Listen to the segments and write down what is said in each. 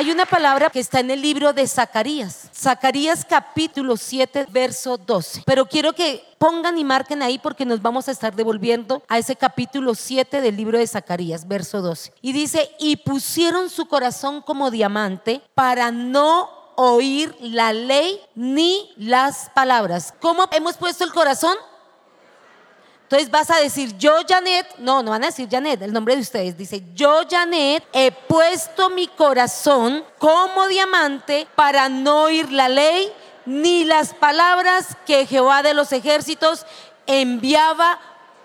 Hay una palabra que está en el libro de Zacarías. Zacarías capítulo 7, verso 12. Pero quiero que pongan y marquen ahí porque nos vamos a estar devolviendo a ese capítulo 7 del libro de Zacarías, verso 12. Y dice, y pusieron su corazón como diamante para no oír la ley ni las palabras. ¿Cómo hemos puesto el corazón? Entonces vas a decir, yo Janet, no, no van a decir Janet, el nombre de ustedes, dice, yo Janet he puesto mi corazón como diamante para no oír la ley ni las palabras que Jehová de los ejércitos enviaba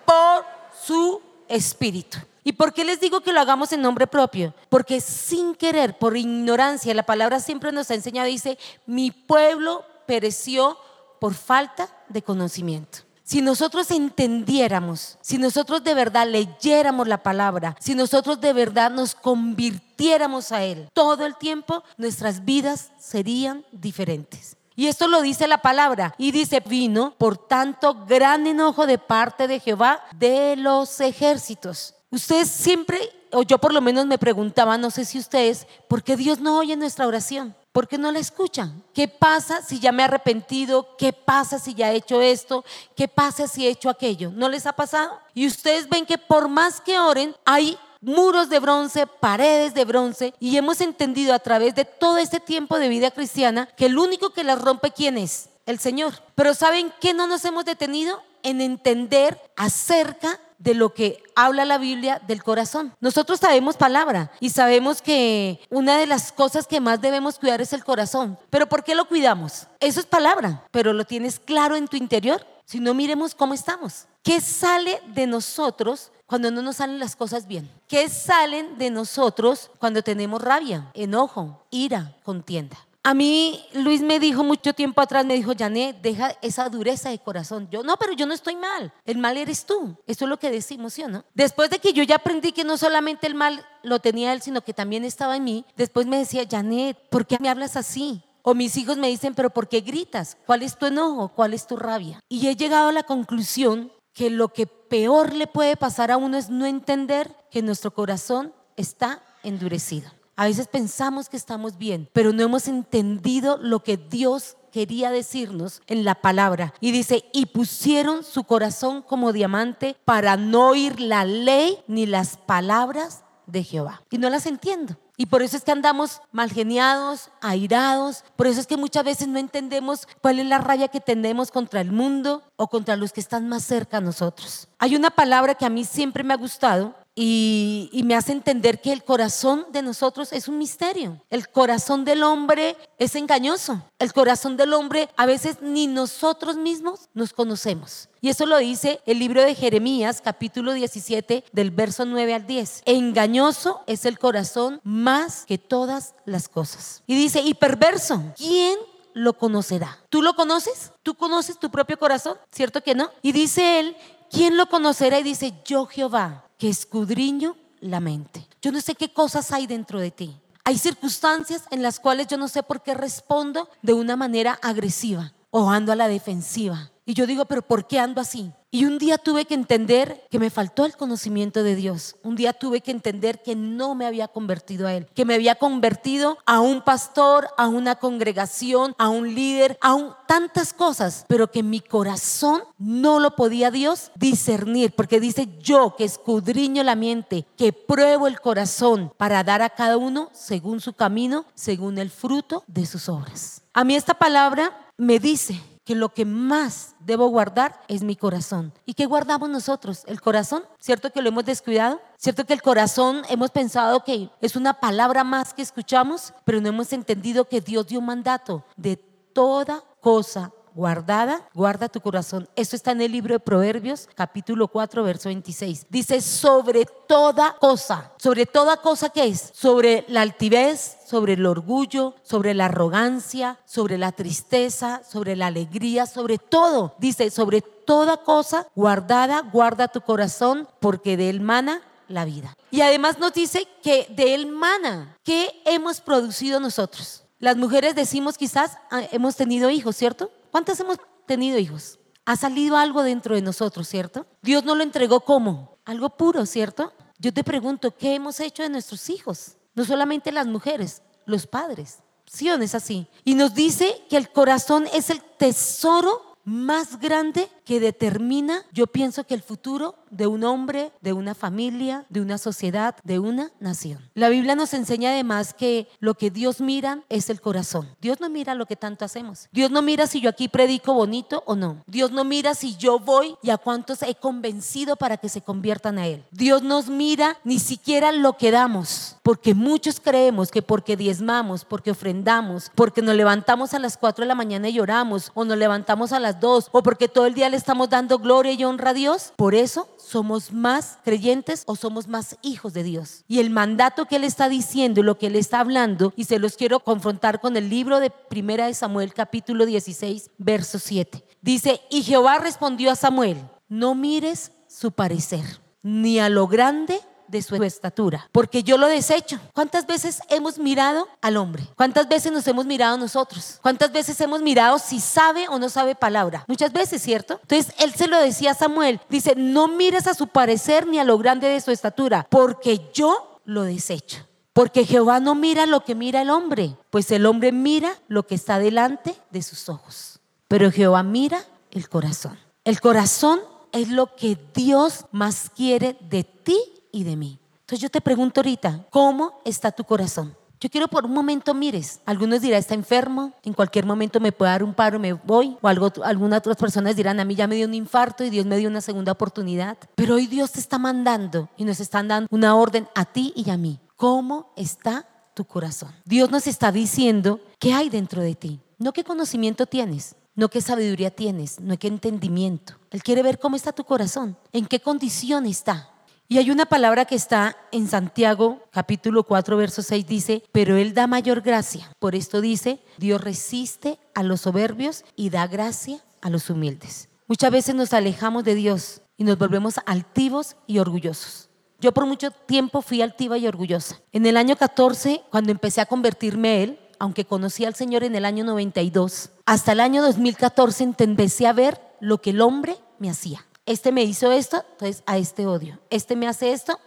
por su espíritu. ¿Y por qué les digo que lo hagamos en nombre propio? Porque sin querer, por ignorancia, la palabra siempre nos ha enseñado, dice, mi pueblo pereció por falta de conocimiento. Si nosotros entendiéramos, si nosotros de verdad leyéramos la palabra, si nosotros de verdad nos convirtiéramos a Él todo el tiempo, nuestras vidas serían diferentes. Y esto lo dice la palabra. Y dice, vino por tanto gran enojo de parte de Jehová de los ejércitos. Ustedes siempre, o yo por lo menos me preguntaba, no sé si ustedes, ¿por qué Dios no oye nuestra oración? ¿Por qué no la escuchan? ¿Qué pasa si ya me he arrepentido? ¿Qué pasa si ya he hecho esto? ¿Qué pasa si he hecho aquello? ¿No les ha pasado? Y ustedes ven que por más que oren, hay muros de bronce, paredes de bronce, y hemos entendido a través de todo este tiempo de vida cristiana que el único que las rompe, ¿quién es? El Señor. Pero ¿saben qué no nos hemos detenido? En entender acerca de lo que habla la Biblia del corazón. Nosotros sabemos palabra y sabemos que una de las cosas que más debemos cuidar es el corazón. Pero ¿por qué lo cuidamos? Eso es palabra, pero lo tienes claro en tu interior. Si no, miremos cómo estamos. ¿Qué sale de nosotros cuando no nos salen las cosas bien? ¿Qué salen de nosotros cuando tenemos rabia, enojo, ira, contienda? A mí Luis me dijo mucho tiempo atrás, me dijo, Janet, deja esa dureza de corazón. Yo, no, pero yo no estoy mal. El mal eres tú. Eso es lo que decimos, ¿sí o no? Después de que yo ya aprendí que no solamente el mal lo tenía él, sino que también estaba en mí, después me decía, Janet, ¿por qué me hablas así? O mis hijos me dicen, pero ¿por qué gritas? ¿Cuál es tu enojo? ¿Cuál es tu rabia? Y he llegado a la conclusión que lo que peor le puede pasar a uno es no entender que nuestro corazón está endurecido. A veces pensamos que estamos bien, pero no hemos entendido lo que Dios quería decirnos en la palabra. Y dice, y pusieron su corazón como diamante para no oír la ley ni las palabras de Jehová. Y no las entiendo. Y por eso es que andamos mal geniados, airados. Por eso es que muchas veces no entendemos cuál es la raya que tenemos contra el mundo o contra los que están más cerca a nosotros. Hay una palabra que a mí siempre me ha gustado y, me hace entender que el corazón de nosotros es un misterio. El corazón del hombre es engañoso. El corazón del hombre a veces ni nosotros mismos nos conocemos. Y eso lo dice el libro de Jeremías, capítulo 17, del verso 9 al 10. Engañoso es el corazón más que todas las cosas. Y dice, y perverso, ¿quién lo conocerá? ¿Tú lo conoces? ¿Tú conoces tu propio corazón? ¿Cierto que no? Y dice él, ¿quién lo conocerá? Y dice, yo Jehová que escudriño la mente. Yo no sé qué cosas hay dentro de ti. Hay circunstancias en las cuales yo no sé por qué respondo de una manera agresiva o ando a la defensiva. Y yo digo, pero ¿por qué ando así? Y un día tuve que entender que me faltó el conocimiento de Dios. Un día tuve que entender que no me había convertido a Él, que me había convertido a un pastor, a una congregación, a un líder, a tantas cosas, pero que mi corazón no lo podía Dios discernir, porque dice yo que escudriño la mente, que pruebo el corazón para dar a cada uno según su camino, según el fruto de sus obras. A mí esta palabra me dice que lo que más debo guardar es mi corazón. ¿Y qué guardamos nosotros? El corazón, ¿cierto que lo hemos descuidado? ¿Cierto que el corazón hemos pensado que es una palabra más que escuchamos, pero no hemos entendido que Dios dio un mandato de toda cosa guardada, guarda tu corazón. Esto está en el libro de Proverbios, capítulo 4, verso 26. Dice, sobre toda cosa, sobre toda cosa que es, sobre la altivez, sobre el orgullo, sobre la arrogancia, sobre la tristeza, sobre la alegría, sobre todo. Dice, sobre toda cosa guardada, guarda tu corazón, porque de él mana la vida. Y además nos dice que de él mana, ¿qué hemos producido nosotros? Las mujeres decimos quizás ah, hemos tenido hijos, ¿cierto? ¿Cuántas hemos tenido hijos? Ha salido algo dentro de nosotros, ¿cierto? Dios nos lo entregó como algo puro, ¿cierto? Yo te pregunto, ¿qué hemos hecho de nuestros hijos? No solamente las mujeres, los padres. ¿Sí no es así? Y nos dice que el corazón es el tesoro más grande que determina, yo pienso que el futuro de un hombre, de una familia, de una sociedad, de una nación. La Biblia nos enseña además que lo que Dios mira es el corazón. Dios no mira lo que tanto hacemos. Dios no mira si yo aquí predico bonito o no. Dios no mira si yo voy y a cuántos he convencido para que se conviertan a Él. Dios nos mira ni siquiera lo que damos, porque muchos creemos que porque diezmamos, porque ofrendamos, porque nos levantamos a las 4 de la mañana y lloramos, o nos levantamos a las 2, o porque todo el día estamos dando gloria y honra a Dios, por eso somos más creyentes o somos más hijos de Dios. Y el mandato que Él está diciendo, lo que Él está hablando, y se los quiero confrontar con el libro de Primera de Samuel capítulo 16, verso 7. Dice, y Jehová respondió a Samuel, no mires su parecer, ni a lo grande de su estatura, porque yo lo desecho. ¿Cuántas veces hemos mirado al hombre? ¿Cuántas veces nos hemos mirado nosotros? ¿Cuántas veces hemos mirado si sabe o no sabe palabra? Muchas veces, ¿cierto? Entonces él se lo decía a Samuel, dice, no mires a su parecer ni a lo grande de su estatura, porque yo lo desecho. Porque Jehová no mira lo que mira el hombre, pues el hombre mira lo que está delante de sus ojos. Pero Jehová mira el corazón. El corazón es lo que Dios más quiere de ti y de mí. Entonces yo te pregunto ahorita, ¿cómo está tu corazón? Yo quiero por un momento mires. Algunos dirán, está enfermo, en cualquier momento me puede dar un paro, me voy. O algo, algunas otras personas dirán, a mí ya me dio un infarto y Dios me dio una segunda oportunidad. Pero hoy Dios te está mandando y nos están dando una orden a ti y a mí. ¿Cómo está tu corazón? Dios nos está diciendo qué hay dentro de ti. No qué conocimiento tienes, no qué sabiduría tienes, no qué entendimiento. Él quiere ver cómo está tu corazón, en qué condición está. Y hay una palabra que está en Santiago capítulo 4 verso 6 dice, pero Él da mayor gracia. Por esto dice, Dios resiste a los soberbios y da gracia a los humildes. Muchas veces nos alejamos de Dios y nos volvemos altivos y orgullosos. Yo por mucho tiempo fui altiva y orgullosa. En el año 14, cuando empecé a convertirme a Él, aunque conocí al Señor en el año 92, hasta el año 2014 empecé a ver lo que el hombre me hacía este me hizo esto, entonces a este odio. Este me hace esto,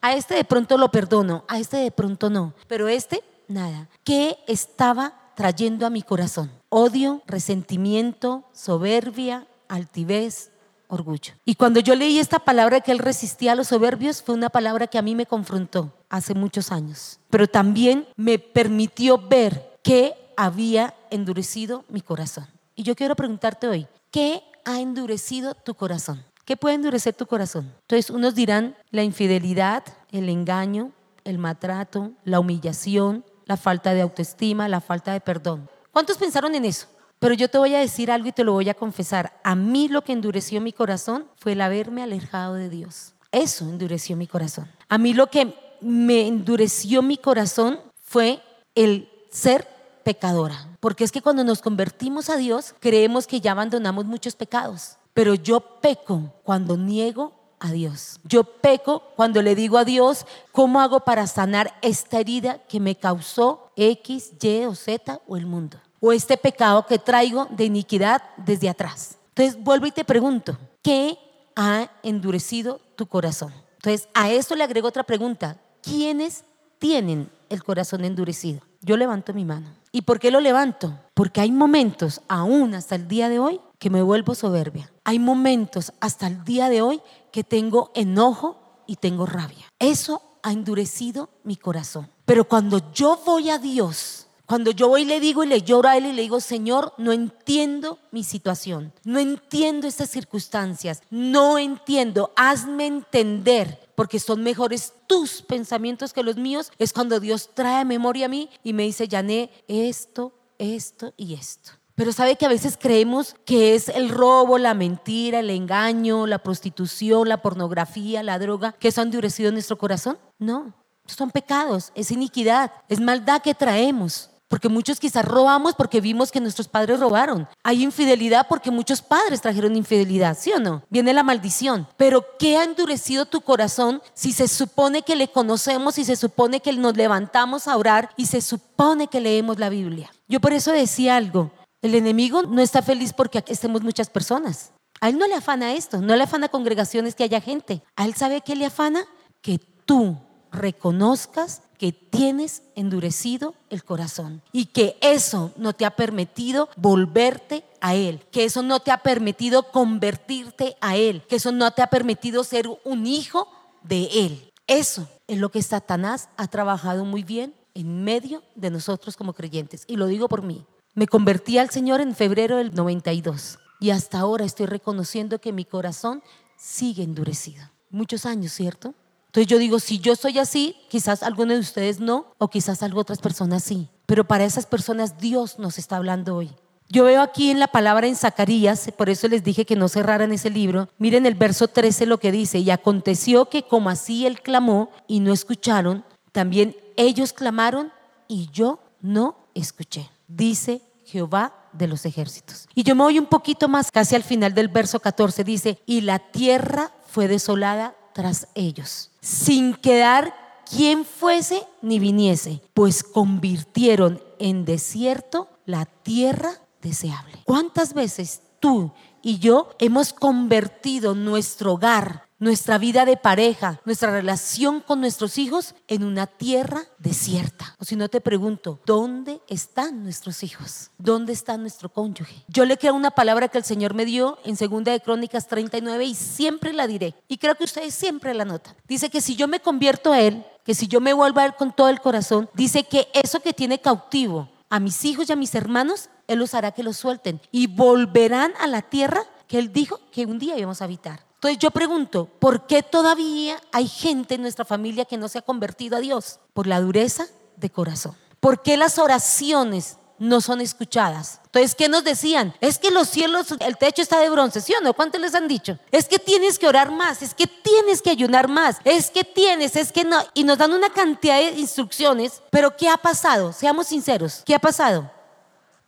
a este de pronto lo perdono, a este de pronto no. Pero este, nada. ¿Qué estaba trayendo a mi corazón? Odio, resentimiento, soberbia, altivez, orgullo. Y cuando yo leí esta palabra que él resistía a los soberbios, fue una palabra que a mí me confrontó hace muchos años. Pero también me permitió ver que había endurecido mi corazón. Y yo quiero preguntarte hoy, ¿qué ha endurecido tu corazón? ¿Qué puede endurecer tu corazón? Entonces, unos dirán la infidelidad, el engaño, el maltrato, la humillación, la falta de autoestima, la falta de perdón. ¿Cuántos pensaron en eso? Pero yo te voy a decir algo y te lo voy a confesar. A mí lo que endureció mi corazón fue el haberme alejado de Dios. Eso endureció mi corazón. A mí lo que me endureció mi corazón fue el ser pecadora. Porque es que cuando nos convertimos a Dios, creemos que ya abandonamos muchos pecados. Pero yo peco cuando niego a Dios. Yo peco cuando le digo a Dios, ¿cómo hago para sanar esta herida que me causó X, Y o Z o el mundo? O este pecado que traigo de iniquidad desde atrás. Entonces vuelvo y te pregunto, ¿qué ha endurecido tu corazón? Entonces a esto le agrego otra pregunta. ¿Quiénes tienen el corazón endurecido? Yo levanto mi mano. ¿Y por qué lo levanto? Porque hay momentos, aún hasta el día de hoy, que me vuelvo soberbia. Hay momentos hasta el día de hoy que tengo enojo y tengo rabia. Eso ha endurecido mi corazón. Pero cuando yo voy a Dios, cuando yo voy y le digo y le lloro a Él y le digo, Señor, no entiendo mi situación, no entiendo estas circunstancias, no entiendo, hazme entender porque son mejores tus pensamientos que los míos, es cuando Dios trae memoria a mí y me dice, Yané, esto, esto y esto. Pero sabe que a veces creemos que es el robo, la mentira, el engaño, la prostitución, la pornografía, la droga, que eso ha endurecido nuestro corazón. No, son pecados, es iniquidad, es maldad que traemos. Porque muchos quizás robamos porque vimos que nuestros padres robaron. Hay infidelidad porque muchos padres trajeron infidelidad, ¿sí o no? Viene la maldición. Pero ¿qué ha endurecido tu corazón si se supone que le conocemos y se supone que nos levantamos a orar y se supone que leemos la Biblia? Yo por eso decía algo. El enemigo no está feliz porque aquí estemos muchas personas. A él no le afana esto, no le afana congregaciones que haya gente. A él sabe que le afana que tú reconozcas que tienes endurecido el corazón y que eso no te ha permitido volverte a Él, que eso no te ha permitido convertirte a Él, que eso no te ha permitido ser un hijo de Él. Eso es lo que Satanás ha trabajado muy bien en medio de nosotros como creyentes. Y lo digo por mí. Me convertí al Señor en febrero del 92 y hasta ahora estoy reconociendo que mi corazón sigue endurecido. Muchos años, ¿cierto? Entonces yo digo, si yo soy así, quizás algunos de ustedes no, o quizás algo otras personas sí. Pero para esas personas Dios nos está hablando hoy. Yo veo aquí en la palabra en Zacarías, por eso les dije que no cerraran ese libro. Miren el verso 13 lo que dice, y aconteció que como así él clamó y no escucharon, también ellos clamaron y yo no escuché. Dice Jehová de los ejércitos. Y yo me voy un poquito más, casi al final del verso 14, dice, y la tierra fue desolada tras ellos, sin quedar quien fuese ni viniese, pues convirtieron en desierto la tierra deseable. ¿Cuántas veces tú y yo hemos convertido nuestro hogar, nuestra vida de pareja, nuestra relación con nuestros hijos en una tierra desierta. O si no te pregunto, ¿dónde están nuestros hijos? ¿Dónde está nuestro cónyuge? Yo le creo una palabra que el Señor me dio en Segunda de Crónicas 39 y siempre la diré. Y creo que ustedes siempre la notan. Dice que si yo me convierto a Él, que si yo me vuelvo a Él con todo el corazón, dice que eso que tiene cautivo a mis hijos y a mis hermanos, Él los hará que los suelten y volverán a la tierra que Él dijo que un día íbamos a habitar. Entonces yo pregunto, ¿por qué todavía hay gente en nuestra familia que no se ha convertido a Dios? Por la dureza de corazón. ¿Por qué las oraciones no son escuchadas? Entonces, ¿qué nos decían? Es que los cielos, el techo está de bronce, ¿sí o no? ¿Cuántos les han dicho? Es que tienes que orar más, es que tienes que ayunar más, es que tienes, es que no. Y nos dan una cantidad de instrucciones, pero ¿qué ha pasado? Seamos sinceros, ¿qué ha pasado?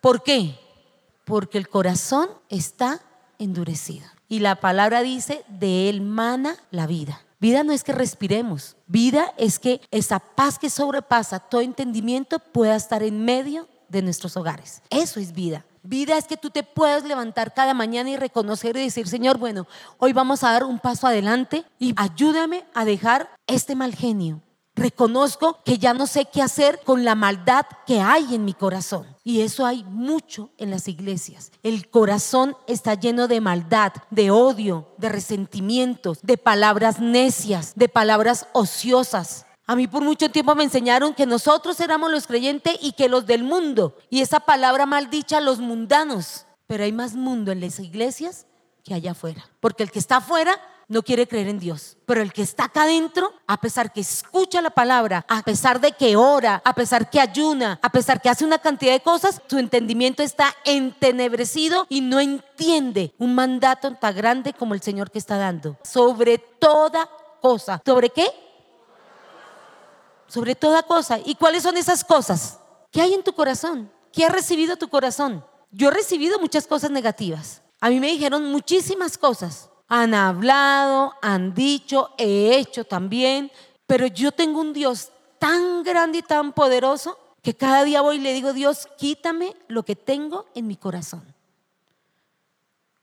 ¿Por qué? Porque el corazón está endurecido. Y la palabra dice, de él mana la vida. Vida no es que respiremos, vida es que esa paz que sobrepasa todo entendimiento pueda estar en medio de nuestros hogares. Eso es vida. Vida es que tú te puedas levantar cada mañana y reconocer y decir, Señor, bueno, hoy vamos a dar un paso adelante y ayúdame a dejar este mal genio, Reconozco que ya no sé qué hacer con la maldad que hay en mi corazón. Y eso hay mucho en las iglesias. El corazón está lleno de maldad, de odio, de resentimientos, de palabras necias, de palabras ociosas. A mí por mucho tiempo me enseñaron que nosotros éramos los creyentes y que los del mundo. Y esa palabra maldicha, los mundanos. Pero hay más mundo en las iglesias que allá afuera. Porque el que está afuera no quiere creer en Dios. Pero el que está acá adentro, a pesar que escucha la palabra, a pesar de que ora, a pesar que ayuna, a pesar que hace una cantidad de cosas, su entendimiento está entenebrecido y no entiende un mandato tan grande como el Señor que está dando. Sobre toda cosa. ¿Sobre qué? Sobre toda cosa. ¿Y cuáles son esas cosas? ¿Qué hay en tu corazón? ¿Qué ha recibido tu corazón? Yo he recibido muchas cosas negativas. A mí me dijeron muchísimas cosas han hablado, han dicho, he hecho también, pero yo tengo un Dios tan grande y tan poderoso que cada día voy y le digo, Dios, quítame lo que tengo en mi corazón.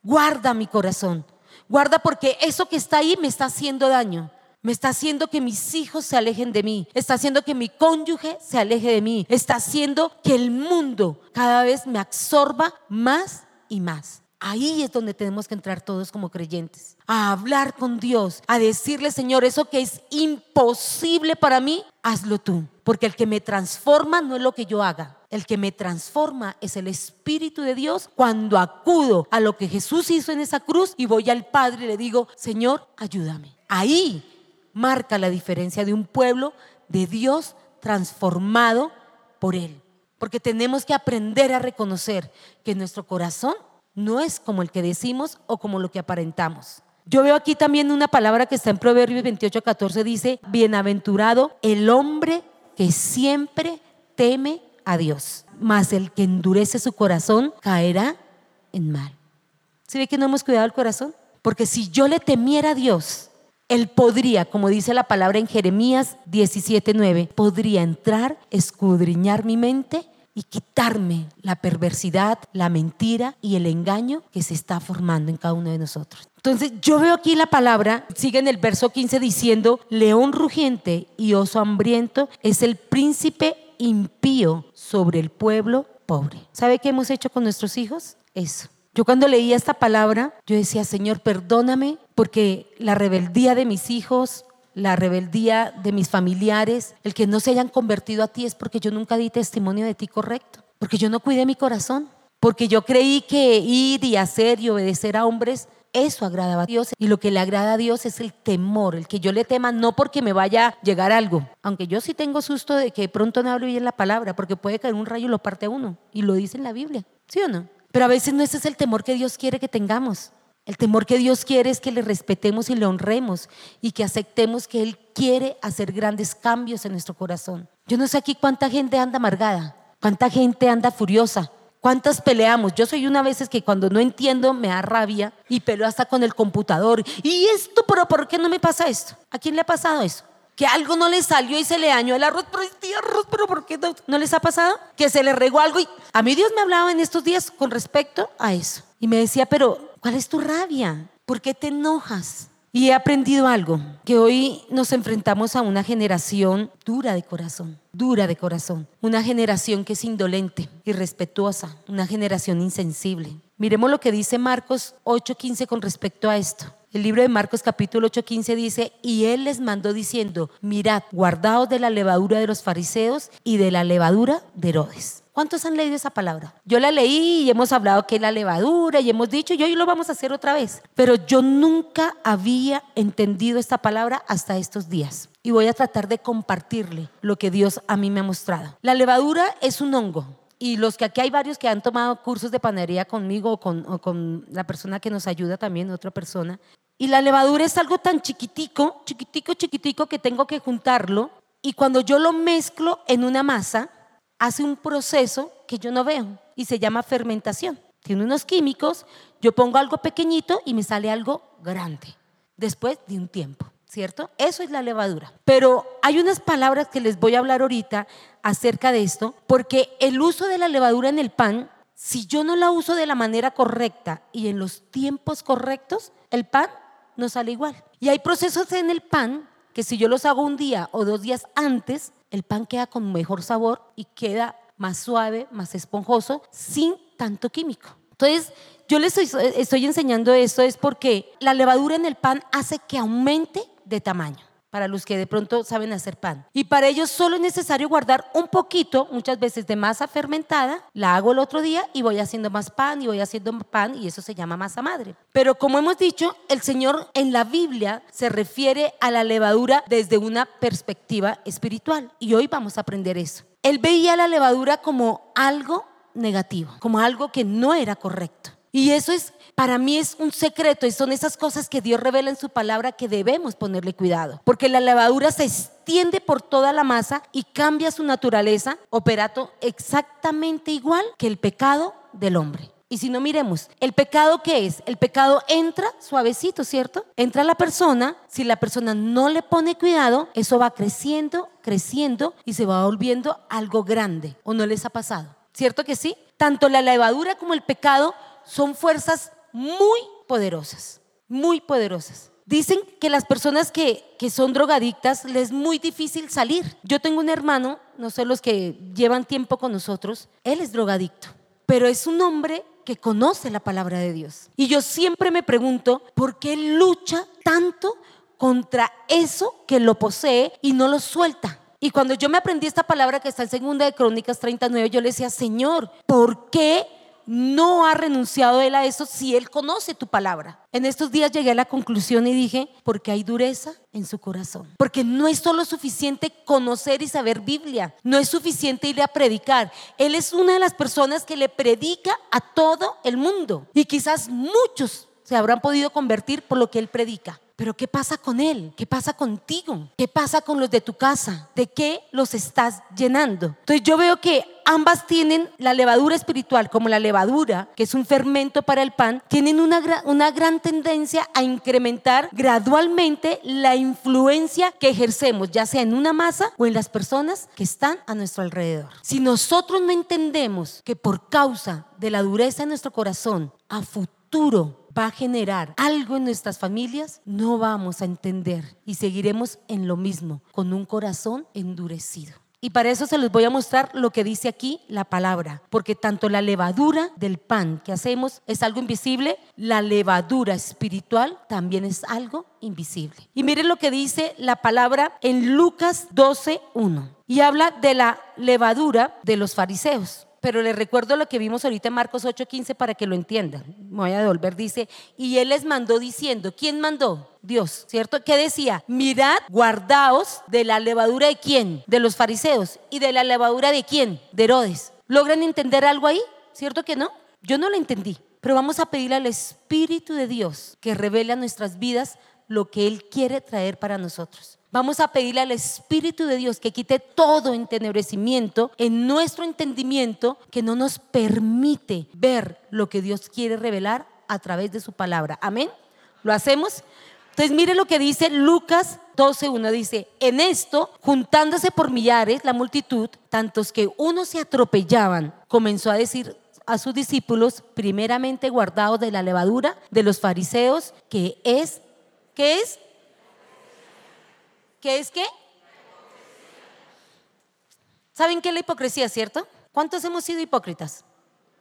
Guarda mi corazón. Guarda porque eso que está ahí me está haciendo daño. Me está haciendo que mis hijos se alejen de mí. Está haciendo que mi cónyuge se aleje de mí. Está haciendo que el mundo cada vez me absorba más y más. Ahí es donde tenemos que entrar todos como creyentes, a hablar con Dios, a decirle, Señor, eso que es imposible para mí, hazlo tú. Porque el que me transforma no es lo que yo haga. El que me transforma es el Espíritu de Dios cuando acudo a lo que Jesús hizo en esa cruz y voy al Padre y le digo, Señor, ayúdame. Ahí marca la diferencia de un pueblo de Dios transformado por Él. Porque tenemos que aprender a reconocer que nuestro corazón no es como el que decimos o como lo que aparentamos. Yo veo aquí también una palabra que está en Proverbios 28, 14, dice, bienaventurado el hombre que siempre teme a Dios, mas el que endurece su corazón caerá en mal. ¿Se ve que no hemos cuidado el corazón? Porque si yo le temiera a Dios, Él podría, como dice la palabra en Jeremías 17:9, podría entrar, escudriñar mi mente y quitarme la perversidad, la mentira y el engaño que se está formando en cada uno de nosotros. Entonces yo veo aquí la palabra, sigue en el verso 15 diciendo, león rugiente y oso hambriento es el príncipe impío sobre el pueblo pobre. ¿Sabe qué hemos hecho con nuestros hijos? Eso. Yo cuando leía esta palabra, yo decía, Señor, perdóname porque la rebeldía de mis hijos, la rebeldía de mis familiares, el que no se hayan convertido a ti es porque yo nunca di testimonio de ti correcto, porque yo no cuidé mi corazón, porque yo creí que ir y hacer y obedecer a hombres eso agradaba a Dios y lo que le agrada a Dios es el temor, el que yo le tema no porque me vaya a llegar algo, aunque yo sí tengo susto de que pronto no hablo bien la palabra, porque puede caer un rayo y lo parte uno, y lo dice en la Biblia, ¿sí o no? Pero a veces no ese es el temor que Dios quiere que tengamos. El temor que Dios quiere es que le respetemos y le honremos y que aceptemos que Él quiere hacer grandes cambios en nuestro corazón. Yo no sé aquí cuánta gente anda amargada, cuánta gente anda furiosa, ¿Cuántas peleamos? Yo soy una veces que cuando no entiendo me da rabia y peleo hasta con el computador. ¿Y esto? ¿Pero por qué no me pasa esto? ¿A quién le ha pasado eso? Que algo no le salió y se le dañó el arroz, pero este pero ¿por qué no? ¿No les ha pasado? Que se le regó algo y a mí Dios me hablaba en estos días con respecto a eso. Y me decía, pero ¿cuál es tu rabia? ¿Por qué te enojas? Y he aprendido algo, que hoy nos enfrentamos a una generación dura de corazón, dura de corazón, una generación que es indolente, irrespetuosa, una generación insensible. Miremos lo que dice Marcos 8:15 con respecto a esto. El libro de Marcos capítulo 8:15 dice, y él les mandó diciendo, mirad, guardaos de la levadura de los fariseos y de la levadura de Herodes. ¿Cuántos han leído esa palabra? Yo la leí y hemos hablado que es la levadura y hemos dicho y hoy lo vamos a hacer otra vez. Pero yo nunca había entendido esta palabra hasta estos días. Y voy a tratar de compartirle lo que Dios a mí me ha mostrado. La levadura es un hongo. Y los que aquí hay varios que han tomado cursos de panadería conmigo o con, la persona que nos ayuda también, otra persona. Y la levadura es algo tan chiquitico, chiquitico, chiquitico que tengo que juntarlo. Y cuando yo lo mezclo en una masa, hace un proceso que yo no veo y se llama fermentación. Tiene unos químicos, yo pongo algo pequeñito y me sale algo grande después de un tiempo, ¿cierto? Eso es la levadura. Pero hay unas palabras que les voy a hablar ahorita acerca de esto, porque el uso de la levadura en el pan, si yo no la uso de la manera correcta y en los tiempos correctos, el pan no sale igual. Y hay procesos en el pan que si yo los hago un día o dos días antes, el pan queda con mejor sabor y queda más suave, más esponjoso, sin tanto químico. Entonces, yo les estoy, enseñando esto es porque la levadura en el pan hace que aumente de tamaño para los que de pronto saben hacer pan. Y para ellos solo es necesario guardar un poquito, muchas veces de masa fermentada, la hago el otro día y voy haciendo más pan y voy haciendo pan y eso se llama masa madre. Pero como hemos dicho, el Señor en la Biblia se refiere a la levadura desde una perspectiva espiritual y hoy vamos a aprender eso. Él veía la levadura como algo negativo, como algo que no era correcto. Y eso es, para mí es un secreto y son esas cosas que Dios revela en su palabra que debemos ponerle cuidado. Porque la levadura se extiende por toda la masa y cambia su naturaleza, operato exactamente igual que el pecado del hombre. Y si no miremos, ¿el pecado qué es? El pecado entra suavecito, ¿cierto? Entra la persona, si la persona no le pone cuidado, eso va creciendo, creciendo y se va volviendo algo grande. ¿O no les ha pasado? ¿Cierto que sí? Tanto la levadura como el pecado son fuerzas muy poderosas, muy poderosas. Dicen que las personas que, que, son drogadictas les es muy difícil salir. Yo tengo un hermano, no sé los que llevan tiempo con nosotros, él es drogadicto, pero es un hombre que conoce la palabra de Dios. Y yo siempre me pregunto, ¿por qué lucha tanto contra eso que lo posee y no lo suelta? Y cuando yo me aprendí esta palabra que está en segunda de Crónicas 39, yo le decía, Señor, ¿por qué no ha renunciado él a eso si él conoce tu palabra. En estos días llegué a la conclusión y dije, porque hay dureza en su corazón. Porque no es solo suficiente conocer y saber Biblia, no es suficiente ir a predicar. Él es una de las personas que le predica a todo el mundo. Y quizás muchos se habrán podido convertir por lo que él predica. Pero ¿qué pasa con él? ¿Qué pasa contigo? ¿Qué pasa con los de tu casa? ¿De qué los estás llenando? Entonces yo veo que ambas tienen la levadura espiritual como la levadura, que es un fermento para el pan, tienen una, una gran tendencia a incrementar gradualmente la influencia que ejercemos, ya sea en una masa o en las personas que están a nuestro alrededor. Si nosotros no entendemos que por causa de la dureza de nuestro corazón, a futuro va a generar algo en nuestras familias, no vamos a entender y seguiremos en lo mismo, con un corazón endurecido. Y para eso se les voy a mostrar lo que dice aquí la palabra, porque tanto la levadura del pan que hacemos es algo invisible, la levadura espiritual también es algo invisible. Y miren lo que dice la palabra en Lucas 12.1 y habla de la levadura de los fariseos. Pero les recuerdo lo que vimos ahorita en Marcos 8:15 para que lo entiendan. Me voy a devolver, dice, y él les mandó diciendo, ¿quién mandó? Dios, ¿cierto? ¿Qué decía? Mirad, guardaos de la levadura de quién? De los fariseos. ¿Y de la levadura de quién? De Herodes. ¿Logran entender algo ahí? ¿Cierto que no? Yo no lo entendí. Pero vamos a pedirle al Espíritu de Dios que revele a nuestras vidas lo que Él quiere traer para nosotros. Vamos a pedirle al Espíritu de Dios que quite todo entenebrecimiento en nuestro entendimiento que no nos permite ver lo que Dios quiere revelar a través de su palabra. Amén. ¿Lo hacemos? Entonces mire lo que dice Lucas 12.1. Dice, en esto, juntándose por millares la multitud, tantos que unos se atropellaban, comenzó a decir a sus discípulos, primeramente guardados de la levadura de los fariseos, que es, ¿qué es? ¿Qué es qué? ¿Saben qué es la hipocresía, cierto? ¿Cuántos hemos sido hipócritas?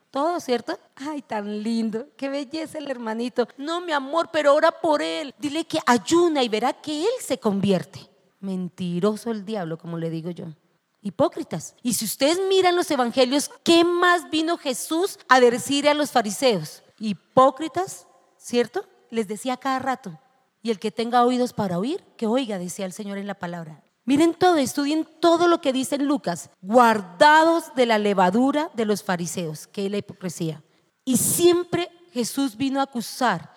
Todos, ¿cierto? Ay, tan lindo. Qué belleza el hermanito. No, mi amor, pero ora por él. Dile que ayuna y verá que él se convierte. Mentiroso el diablo, como le digo yo. Hipócritas. Y si ustedes miran los evangelios, ¿qué más vino Jesús a decir a los fariseos? Hipócritas, ¿cierto? Les decía cada rato. Y el que tenga oídos para oír, que oiga, decía el Señor en la palabra. Miren todo, estudien todo lo que dice Lucas, guardados de la levadura de los fariseos, que es la hipocresía. Y siempre Jesús vino a acusar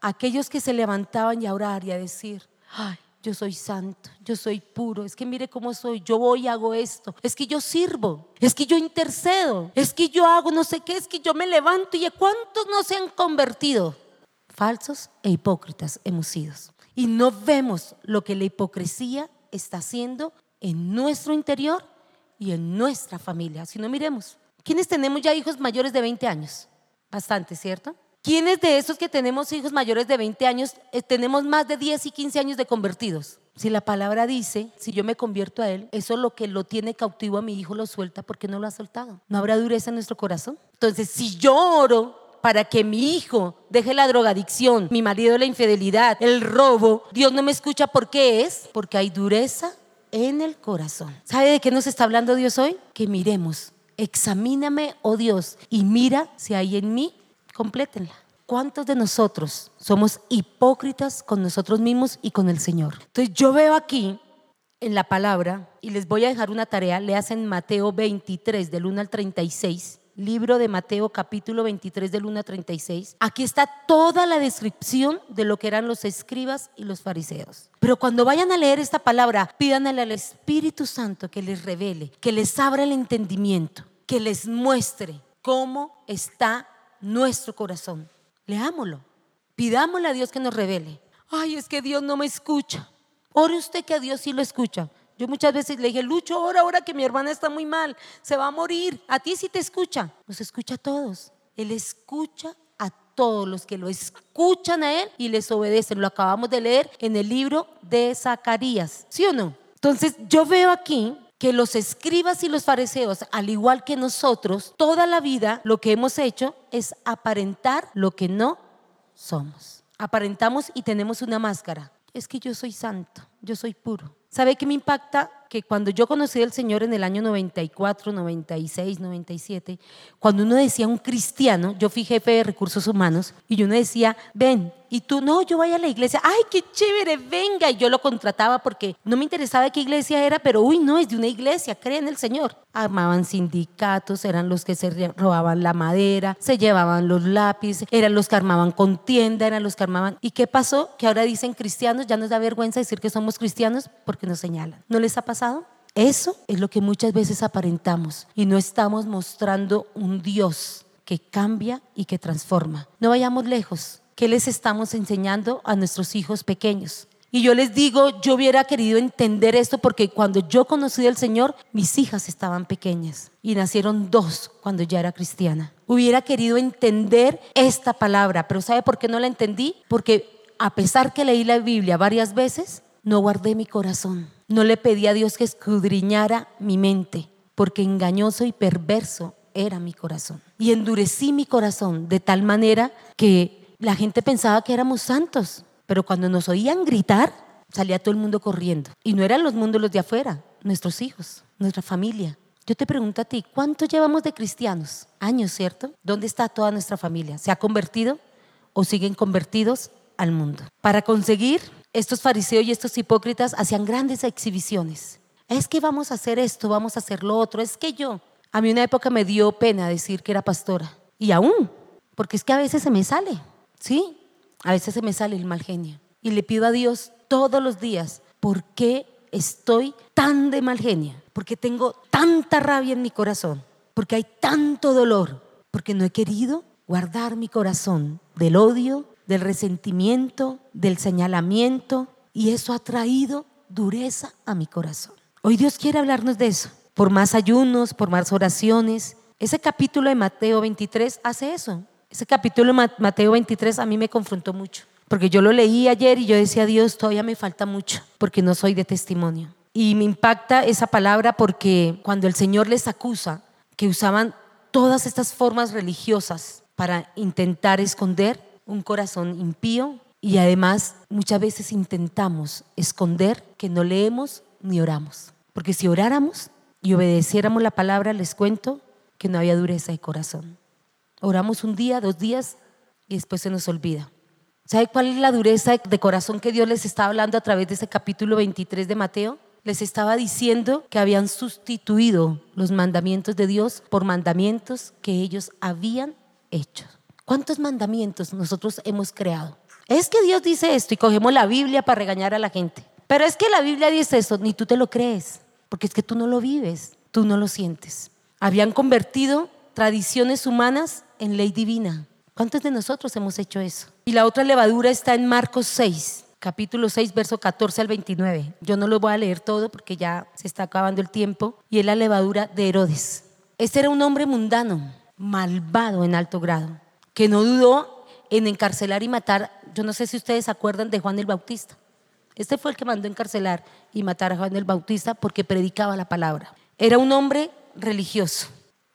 a aquellos que se levantaban y a orar y a decir, ay, yo soy santo, yo soy puro, es que mire cómo soy, yo voy y hago esto, es que yo sirvo, es que yo intercedo, es que yo hago no sé qué, es que yo me levanto y a cuántos no se han convertido falsos e hipócritas hemos sido. Y no vemos lo que la hipocresía está haciendo en nuestro interior y en nuestra familia. Si no miremos, ¿quiénes tenemos ya hijos mayores de 20 años? Bastante, ¿cierto? ¿Quiénes de esos que tenemos hijos mayores de 20 años eh, tenemos más de 10 y 15 años de convertidos? Si la palabra dice, si yo me convierto a Él, eso lo que lo tiene cautivo a mi hijo lo suelta porque no lo ha soltado. ¿No habrá dureza en nuestro corazón? Entonces, si yo oro para que mi hijo deje la drogadicción, mi marido la infidelidad, el robo, Dios no me escucha. ¿Por qué es? Porque hay dureza en el corazón. ¿Sabe de qué nos está hablando Dios hoy? Que miremos, examíname, oh Dios, y mira si hay en mí, complétenla. ¿Cuántos de nosotros somos hipócritas con nosotros mismos y con el Señor? Entonces yo veo aquí en la palabra, y les voy a dejar una tarea, le hacen Mateo 23 del 1 al 36 libro de Mateo capítulo 23 del 1 a 36, aquí está toda la descripción de lo que eran los escribas y los fariseos. Pero cuando vayan a leer esta palabra, pídanle al Espíritu Santo que les revele, que les abra el entendimiento, que les muestre cómo está nuestro corazón. Leámoslo. Pidámosle a Dios que nos revele. Ay, es que Dios no me escucha. Ore usted que a Dios sí lo escucha. Yo muchas veces le dije, Lucho, ahora, ahora que mi hermana está muy mal, se va a morir. A ti sí te escucha. Los escucha a todos. Él escucha a todos los que lo escuchan a Él y les obedecen. Lo acabamos de leer en el libro de Zacarías. ¿Sí o no? Entonces yo veo aquí que los escribas y los fariseos, al igual que nosotros, toda la vida lo que hemos hecho es aparentar lo que no somos. Aparentamos y tenemos una máscara. Es que yo soy santo, yo soy puro. ¿Sabe qué me impacta? Que cuando yo conocí al Señor en el año 94, 96, 97, cuando uno decía un cristiano, yo fui jefe de recursos humanos, y uno decía, ven, y tú, no, yo voy a la iglesia, ay, qué chévere, venga. Y yo lo contrataba porque no me interesaba qué iglesia era, pero uy, no, es de una iglesia, creen en el Señor. Armaban sindicatos, eran los que se robaban la madera, se llevaban los lápices, eran los que armaban contienda, eran los que armaban. ¿Y qué pasó? Que ahora dicen cristianos, ya nos da vergüenza decir que somos cristianos porque nos señalan. ¿No les ha pasado? Eso es lo que muchas veces aparentamos y no estamos mostrando un Dios que cambia y que transforma. No vayamos lejos. ¿Qué les estamos enseñando a nuestros hijos pequeños? Y yo les digo, yo hubiera querido entender esto porque cuando yo conocí al Señor, mis hijas estaban pequeñas y nacieron dos cuando ya era cristiana. Hubiera querido entender esta palabra, pero ¿sabe por qué no la entendí? Porque a pesar que leí la Biblia varias veces, no guardé mi corazón. No le pedí a Dios que escudriñara mi mente, porque engañoso y perverso era mi corazón. Y endurecí mi corazón de tal manera que la gente pensaba que éramos santos, pero cuando nos oían gritar, salía todo el mundo corriendo. Y no eran los mundos los de afuera, nuestros hijos, nuestra familia. Yo te pregunto a ti, ¿cuánto llevamos de cristianos? Años, ¿cierto? ¿Dónde está toda nuestra familia? ¿Se ha convertido o siguen convertidos al mundo? Para conseguir, estos fariseos y estos hipócritas hacían grandes exhibiciones. Es que vamos a hacer esto, vamos a hacer lo otro. Es que yo, a mí una época me dio pena decir que era pastora. Y aún, porque es que a veces se me sale, ¿sí? A veces se me sale el mal genio. Y le pido a Dios todos los días, ¿por qué estoy tan de mal genio? Porque tengo tanta rabia en mi corazón, porque hay tanto dolor, porque no he querido guardar mi corazón del odio, del resentimiento, del señalamiento, y eso ha traído dureza a mi corazón. Hoy Dios quiere hablarnos de eso por más ayunos, por más oraciones. Ese capítulo de Mateo 23 hace eso. Ese capítulo de Mateo 23 a mí me confrontó mucho, porque yo lo leí ayer y yo decía, Dios, todavía me falta mucho, porque no soy de testimonio. Y me impacta esa palabra porque cuando el Señor les acusa que usaban todas estas formas religiosas para intentar esconder un corazón impío y además muchas veces intentamos esconder que no leemos ni oramos. Porque si oráramos, y obedeciéramos la palabra, les cuento que no había dureza de corazón. Oramos un día, dos días y después se nos olvida. ¿Sabe cuál es la dureza de corazón que Dios les estaba hablando a través de ese capítulo 23 de Mateo? Les estaba diciendo que habían sustituido los mandamientos de Dios por mandamientos que ellos habían hecho. ¿Cuántos mandamientos nosotros hemos creado? Es que Dios dice esto y cogemos la Biblia para regañar a la gente. Pero es que la Biblia dice eso, ni tú te lo crees porque es que tú no lo vives, tú no lo sientes. Habían convertido tradiciones humanas en ley divina. ¿Cuántos de nosotros hemos hecho eso? Y la otra levadura está en Marcos 6, capítulo 6, verso 14 al 29. Yo no lo voy a leer todo porque ya se está acabando el tiempo. Y es la levadura de Herodes. Este era un hombre mundano, malvado en alto grado, que no dudó en encarcelar y matar. Yo no sé si ustedes se acuerdan de Juan el Bautista. Este fue el que mandó encarcelar y matar a Juan el Bautista porque predicaba la palabra. Era un hombre religioso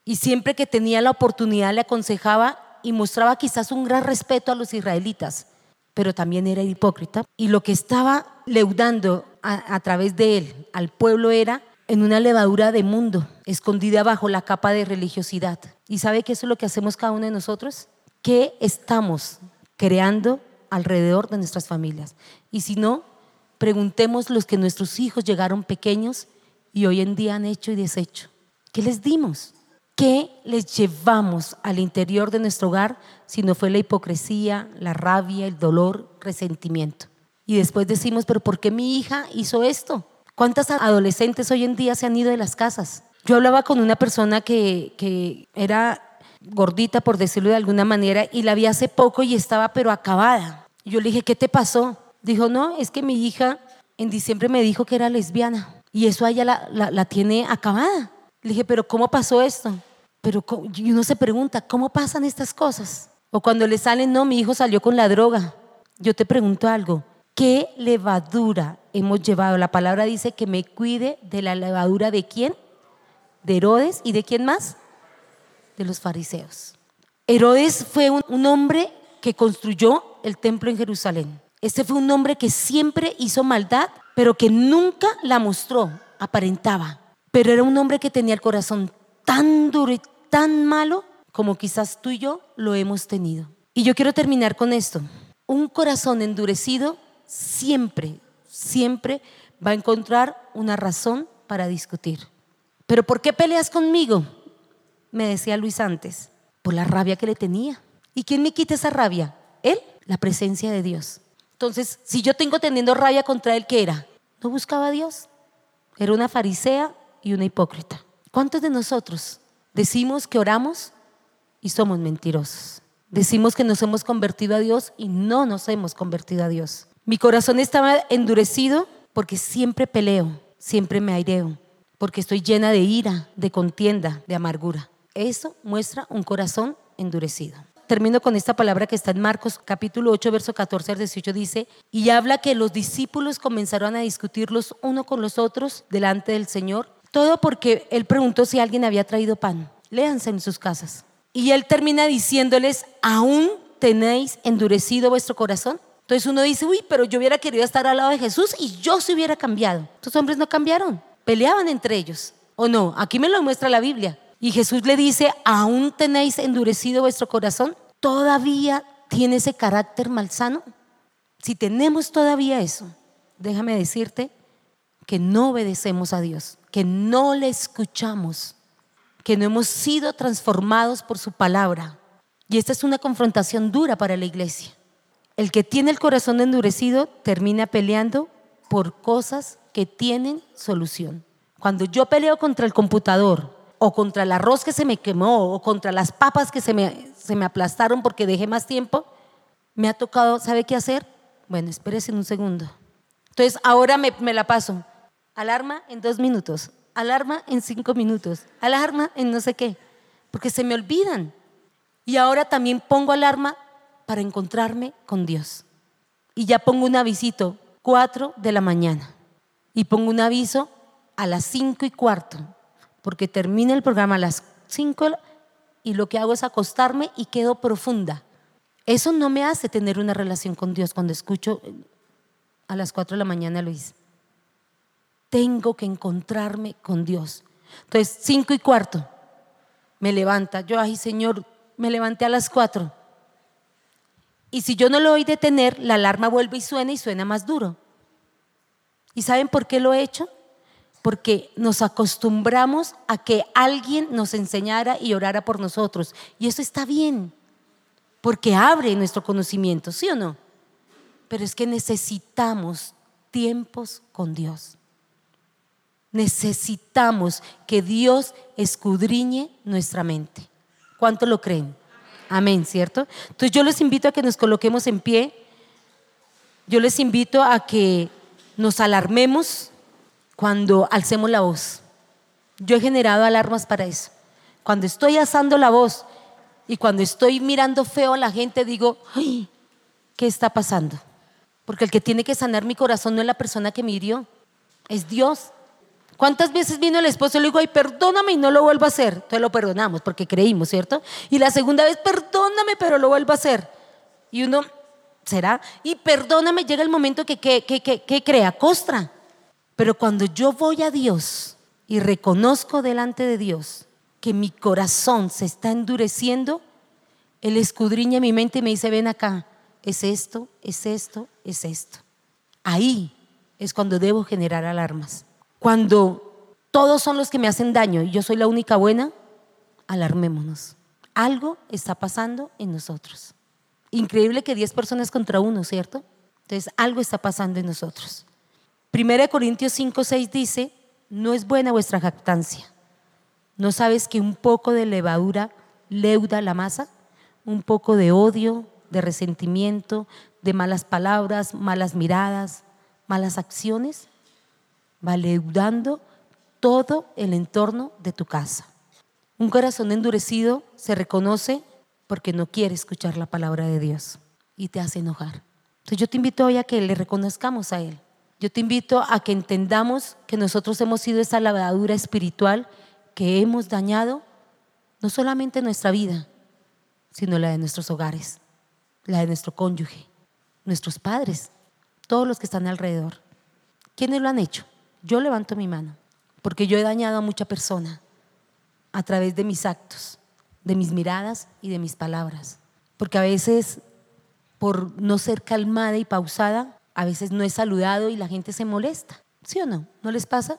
y siempre que tenía la oportunidad le aconsejaba y mostraba quizás un gran respeto a los israelitas, pero también era hipócrita. Y lo que estaba leudando a, través de él al pueblo era en una levadura de mundo, escondida bajo la capa de religiosidad. ¿Y sabe que es lo que hacemos cada uno de nosotros? ¿Qué estamos creando alrededor de nuestras familias? Y si no, Preguntemos los que nuestros hijos llegaron pequeños y hoy en día han hecho y deshecho. ¿Qué les dimos? ¿Qué les llevamos al interior de nuestro hogar si no fue la hipocresía, la rabia, el dolor, resentimiento? Y después decimos, pero ¿por qué mi hija hizo esto? ¿Cuántas adolescentes hoy en día se han ido de las casas? Yo hablaba con una persona que, que era gordita, por decirlo de alguna manera, y la vi hace poco y estaba pero acabada. yo le dije, ¿qué te pasó? Dijo, no, es que mi hija en diciembre me dijo que era lesbiana y eso a ella la, tiene acabada. Le dije, pero ¿cómo pasó esto? Pero y uno se pregunta, ¿cómo pasan estas cosas? O cuando le salen, no, mi hijo salió con la droga. Yo te pregunto algo, ¿qué levadura hemos llevado? La palabra dice que me cuide de la levadura de quién? De Herodes y de quién más? De los fariseos. Herodes fue un hombre que construyó el templo en Jerusalén. Este fue un hombre que siempre hizo maldad, pero que nunca la mostró, aparentaba. Pero era un hombre que tenía el corazón tan duro y tan malo como quizás tú y yo lo hemos tenido. Y yo quiero terminar con esto. Un corazón endurecido siempre, siempre va a encontrar una razón para discutir. Pero ¿por qué peleas conmigo? Me decía Luis antes, por la rabia que le tenía. ¿Y quién me quita esa rabia? Él, la presencia de Dios. Entonces, si yo tengo teniendo rabia contra él, ¿qué era? No buscaba a Dios. Era una farisea y una hipócrita. ¿Cuántos de nosotros decimos que oramos y somos mentirosos? Decimos que nos hemos convertido a Dios y no nos hemos convertido a Dios. Mi corazón estaba endurecido porque siempre peleo, siempre me aireo, porque estoy llena de ira, de contienda, de amargura. Eso muestra un corazón endurecido. Termino con esta palabra que está en Marcos capítulo 8, verso 14 al 18, dice, y habla que los discípulos comenzaron a discutir los uno con los otros delante del Señor, todo porque él preguntó si alguien había traído pan. Léanse en sus casas. Y él termina diciéndoles, ¿aún tenéis endurecido vuestro corazón? Entonces uno dice, uy, pero yo hubiera querido estar al lado de Jesús y yo se hubiera cambiado. Estos hombres no cambiaron, peleaban entre ellos. ¿O no? Aquí me lo muestra la Biblia. Y Jesús le dice, ¿aún tenéis endurecido vuestro corazón? ¿Todavía tiene ese carácter malsano? Si tenemos todavía eso, déjame decirte que no obedecemos a Dios, que no le escuchamos, que no hemos sido transformados por su palabra. Y esta es una confrontación dura para la iglesia. El que tiene el corazón endurecido termina peleando por cosas que tienen solución. Cuando yo peleo contra el computador o contra el arroz que se me quemó o contra las papas que se me, se me aplastaron porque dejé más tiempo, me ha tocado, ¿sabe qué hacer? Bueno, espérese un segundo. Entonces ahora me, me la paso. Alarma en dos minutos, alarma en cinco minutos, alarma en no sé qué, porque se me olvidan. Y ahora también pongo alarma para encontrarme con Dios. Y ya pongo un avisito, 4 de la mañana. Y pongo un aviso a las 5 y cuarto, porque termina el programa a las 5 y lo que hago es acostarme y quedo profunda. Eso no me hace tener una relación con Dios cuando escucho a las 4 de la mañana Luis. Tengo que encontrarme con Dios. Entonces, 5 y cuarto, me levanta. Yo, ay Señor, me levanté a las 4 y si yo no lo a detener, la alarma vuelve y suena y suena más duro. ¿Y saben por qué lo he hecho? Porque nos acostumbramos a que alguien nos enseñara y orara por nosotros. Y eso está bien, porque abre nuestro conocimiento, ¿sí o no? Pero es que necesitamos tiempos con Dios. Necesitamos que Dios escudriñe nuestra mente. ¿Cuánto lo creen? Amén, ¿cierto? Entonces yo les invito a que nos coloquemos en pie. Yo les invito a que nos alarmemos cuando alcemos la voz. Yo he generado alarmas para eso. Cuando estoy asando la voz y cuando estoy mirando feo a la gente, digo, Ay, ¿qué está pasando? Porque el que tiene que sanar mi corazón no es la persona que me hirió, es Dios. ¿Cuántas veces vino el esposo y le dijo, ay, perdóname y no lo vuelvo a hacer? Entonces lo perdonamos porque creímos, ¿cierto? Y la segunda vez, perdóname, pero lo vuelvo a hacer. Y uno, ¿será? Y perdóname, llega el momento que, que, que, que crea, costra. Pero cuando yo voy a Dios y reconozco delante de Dios que mi corazón se está endureciendo, Él escudriña mi mente y me dice, ven acá, es esto, es esto, es esto. Ahí es cuando debo generar alarmas. Cuando todos son los que me hacen daño y yo soy la única buena, alarmémonos. Algo está pasando en nosotros. Increíble que 10 personas contra uno, ¿cierto? Entonces, algo está pasando en nosotros. Primera Corintios 5, 6 dice, no es buena vuestra jactancia. ¿No sabes que un poco de levadura leuda la masa? Un poco de odio, de resentimiento, de malas palabras, malas miradas, malas acciones va leudando todo el entorno de tu casa. Un corazón endurecido se reconoce porque no quiere escuchar la palabra de Dios y te hace enojar. Entonces yo te invito hoy a que le reconozcamos a Él. Yo te invito a que entendamos que nosotros hemos sido esa lavadura espiritual que hemos dañado no solamente nuestra vida, sino la de nuestros hogares, la de nuestro cónyuge, nuestros padres, todos los que están alrededor. ¿Quiénes lo han hecho? Yo levanto mi mano, porque yo he dañado a mucha persona a través de mis actos, de mis miradas y de mis palabras. Porque a veces, por no ser calmada y pausada, a veces no he saludado y la gente se molesta. ¿Sí o no? ¿No les pasa?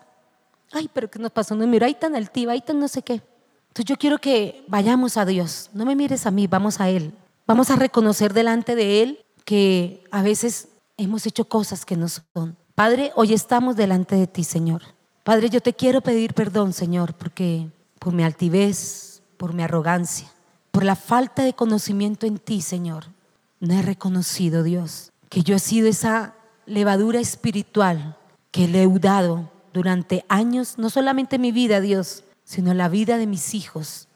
Ay, pero ¿qué nos pasó? No, mira, ahí tan altiva, ahí tan no sé qué. Entonces yo quiero que vayamos a Dios. No me mires a mí, vamos a Él. Vamos a reconocer delante de Él que a veces hemos hecho cosas que no son. Padre, hoy estamos delante de ti, Señor. Padre, yo te quiero pedir perdón, Señor, porque por mi altivez, por mi arrogancia, por la falta de conocimiento en ti, Señor, no he reconocido, Dios, que yo he sido esa levadura espiritual que he dado durante años, no solamente mi vida, Dios, sino la vida de mis hijos,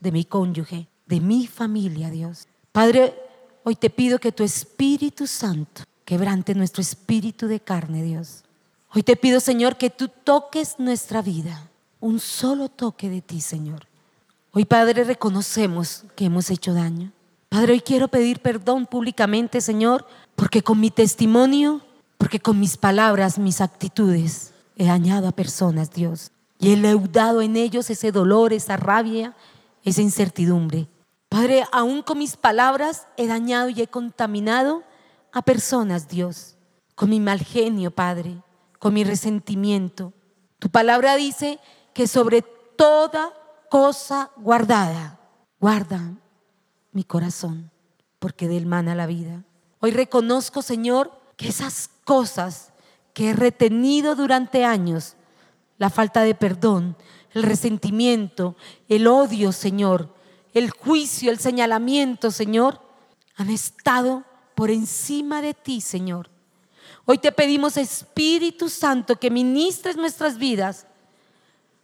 de mi cónyuge, de mi familia, Dios. Padre, hoy te pido que tu Espíritu Santo quebrante nuestro espíritu de carne, Dios. Hoy te pido, Señor, que tú toques nuestra vida, un solo toque de ti, Señor. Hoy, Padre, reconocemos que hemos hecho daño. Padre, hoy quiero pedir perdón públicamente, Señor, porque con mi testimonio, porque con mis palabras, mis actitudes, he dañado a personas, Dios. Y he leudado en ellos ese dolor, esa rabia, esa incertidumbre. Padre, aún con mis palabras he dañado y he contaminado a personas, Dios, con mi mal genio, Padre, con mi resentimiento. Tu palabra dice que sobre toda cosa guardada, guarda mi corazón, porque de él mana la vida. Hoy reconozco, Señor, que esas cosas que he retenido durante años, la falta de perdón, el resentimiento, el odio, Señor, el juicio, el señalamiento, Señor, han estado por encima de ti, Señor. Hoy te pedimos, Espíritu Santo, que ministres nuestras vidas,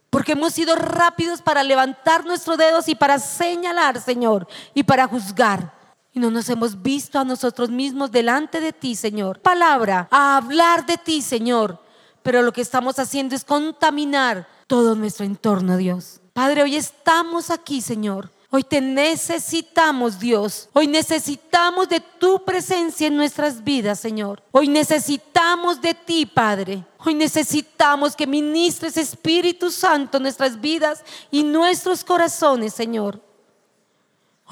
porque hemos sido rápidos para levantar nuestros dedos y para señalar, Señor, y para juzgar. Y no nos hemos visto a nosotros mismos delante de ti, Señor. Palabra, a hablar de ti, Señor. Pero lo que estamos haciendo es contaminar todo nuestro entorno, Dios. Padre, hoy estamos aquí, Señor. Hoy te necesitamos, Dios. Hoy necesitamos de tu presencia en nuestras vidas, Señor. Hoy necesitamos de ti, Padre. Hoy necesitamos que ministres Espíritu Santo en nuestras vidas y nuestros corazones, Señor.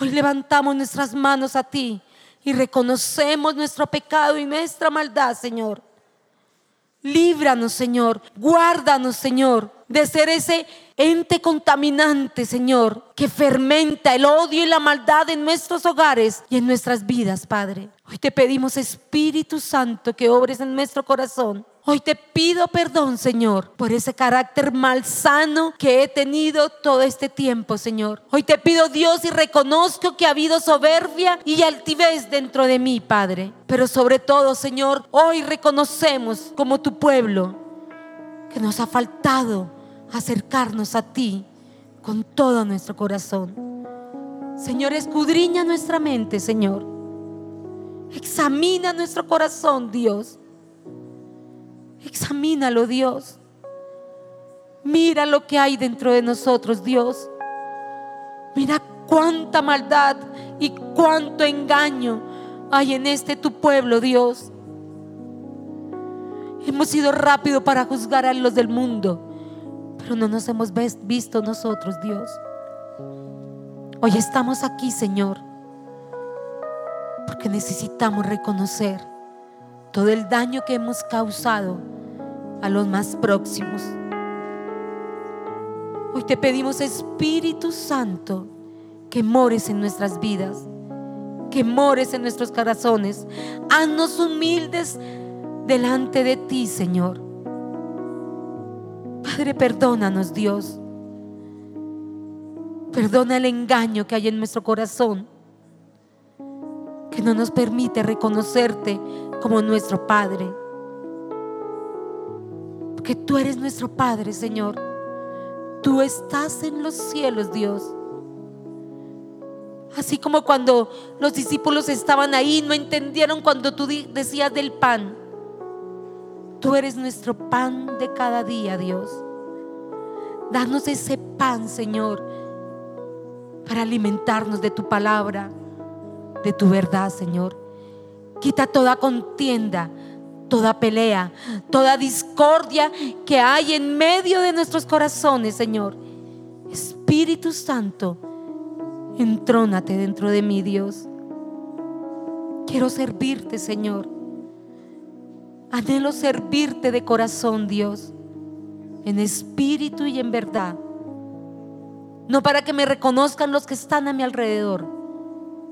Hoy levantamos nuestras manos a ti y reconocemos nuestro pecado y nuestra maldad, Señor. Líbranos, Señor. Guárdanos, Señor, de ser ese ente contaminante, Señor, que fermenta el odio y la maldad en nuestros hogares y en nuestras vidas, Padre. Hoy te pedimos, Espíritu Santo, que obres en nuestro corazón Hoy te pido perdón, Señor, por ese carácter malsano que he tenido todo este tiempo, Señor. Hoy te pido, Dios, y reconozco que ha habido soberbia y altivez dentro de mí, Padre. Pero sobre todo, Señor, hoy reconocemos como tu pueblo que nos ha faltado acercarnos a ti con todo nuestro corazón. Señor, escudriña nuestra mente, Señor. Examina nuestro corazón, Dios. Examínalo, Dios. Mira lo que hay dentro de nosotros, Dios. Mira cuánta maldad y cuánto engaño hay en este tu pueblo, Dios. Hemos sido rápido para juzgar a los del mundo, pero no nos hemos visto nosotros, Dios. Hoy estamos aquí, Señor, porque necesitamos reconocer todo el daño que hemos causado a los más próximos. Hoy te pedimos, Espíritu Santo, que mores en nuestras vidas, que mores en nuestros corazones. Haznos humildes delante de ti, Señor. Padre, perdónanos, Dios. Perdona el engaño que hay en nuestro corazón, que no nos permite reconocerte como nuestro Padre. Porque tú eres nuestro Padre, Señor. Tú estás en los cielos, Dios. Así como cuando los discípulos estaban ahí, no entendieron cuando tú decías del pan. Tú eres nuestro pan de cada día, Dios. Danos ese pan, Señor, para alimentarnos de tu palabra, de tu verdad, Señor. Quita toda contienda, toda pelea, toda discordia que hay en medio de nuestros corazones, Señor. Espíritu Santo, entrónate dentro de mí, Dios. Quiero servirte, Señor. Anhelo servirte de corazón, Dios, en espíritu y en verdad. No para que me reconozcan los que están a mi alrededor,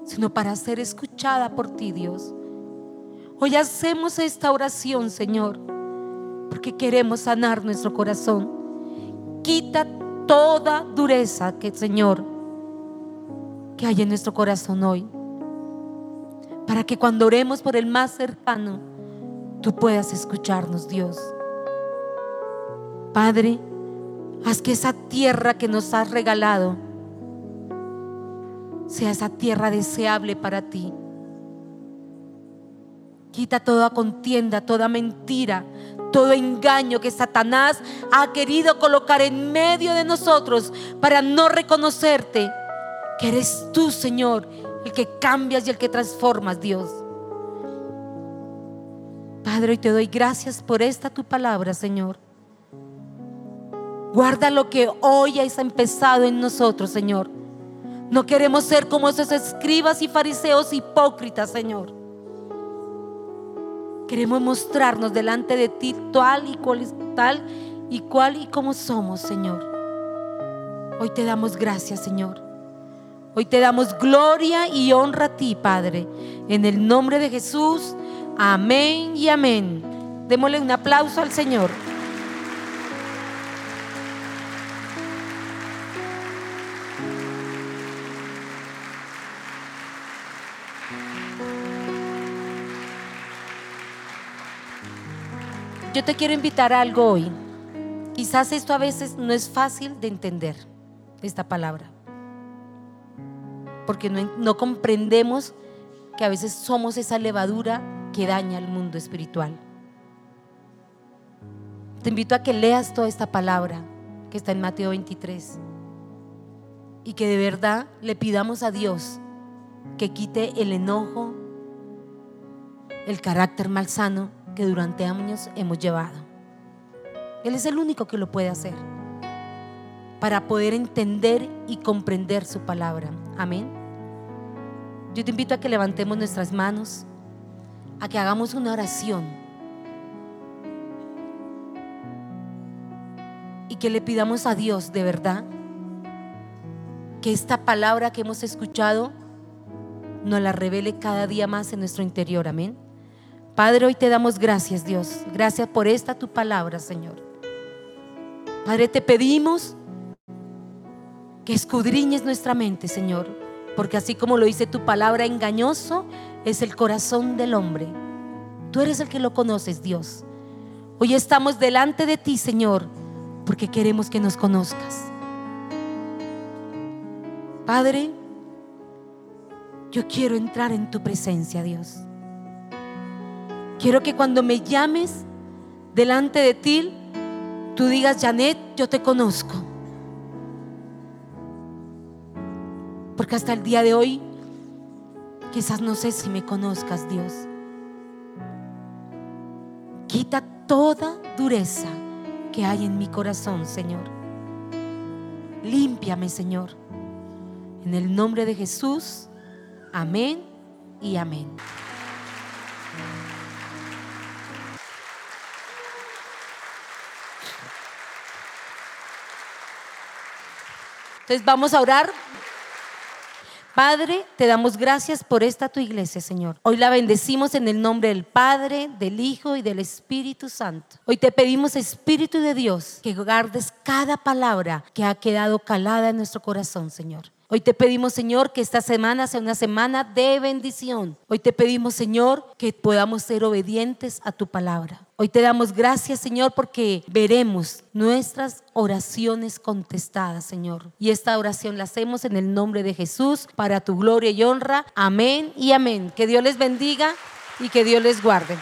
sino para ser escuchada por ti, Dios. Hoy hacemos esta oración, Señor, porque queremos sanar nuestro corazón. Quita toda dureza que, Señor, que hay en nuestro corazón hoy. para que cuando oremos por el más cercano, tú puedas escucharnos, Dios. Padre, haz que esa tierra que nos has regalado sea esa tierra deseable para ti. Quita toda contienda, toda mentira, todo engaño que Satanás ha querido colocar en medio de nosotros para no reconocerte que eres tú, Señor, el que cambias y el que transformas, Dios. Padre, hoy te doy gracias por esta tu palabra, Señor. Guarda lo que hoy has empezado en nosotros, Señor. No queremos ser como esos escribas y fariseos hipócritas, Señor. Queremos mostrarnos delante de ti tal y cual, tal y cual y como somos, Señor. Hoy te damos gracias, Señor. Hoy te damos gloria y honra a ti, Padre. En el nombre de Jesús. Amén y amén. Démosle un aplauso al Señor. Yo te quiero invitar a algo hoy. Quizás esto a veces no es fácil de entender, esta palabra. Porque no, no comprendemos que a veces somos esa levadura que daña al mundo espiritual. Te invito a que leas toda esta palabra que está en Mateo 23 y que de verdad le pidamos a Dios que quite el enojo, el carácter malsano que durante años hemos llevado. Él es el único que lo puede hacer para poder entender y comprender su palabra. Amén. Yo te invito a que levantemos nuestras manos, a que hagamos una oración y que le pidamos a Dios de verdad que esta palabra que hemos escuchado nos la revele cada día más en nuestro interior. Amén. Padre, hoy te damos gracias, Dios. Gracias por esta tu palabra, Señor. Padre, te pedimos que escudriñes nuestra mente, Señor, porque así como lo dice tu palabra, engañoso es el corazón del hombre. Tú eres el que lo conoces, Dios. Hoy estamos delante de ti, Señor, porque queremos que nos conozcas. Padre, yo quiero entrar en tu presencia, Dios. Quiero que cuando me llames delante de ti, tú digas, Janet, yo te conozco. Porque hasta el día de hoy, quizás no sé si me conozcas, Dios. Quita toda dureza que hay en mi corazón, Señor. Límpiame, Señor. En el nombre de Jesús, amén y amén. Entonces vamos a orar. Padre, te damos gracias por esta tu iglesia, Señor. Hoy la bendecimos en el nombre del Padre, del Hijo y del Espíritu Santo. Hoy te pedimos, Espíritu de Dios, que guardes cada palabra que ha quedado calada en nuestro corazón, Señor. Hoy te pedimos, Señor, que esta semana sea una semana de bendición. Hoy te pedimos, Señor, que podamos ser obedientes a tu palabra. Hoy te damos gracias, Señor, porque veremos nuestras oraciones contestadas, Señor. Y esta oración la hacemos en el nombre de Jesús, para tu gloria y honra. Amén y amén. Que Dios les bendiga y que Dios les guarde.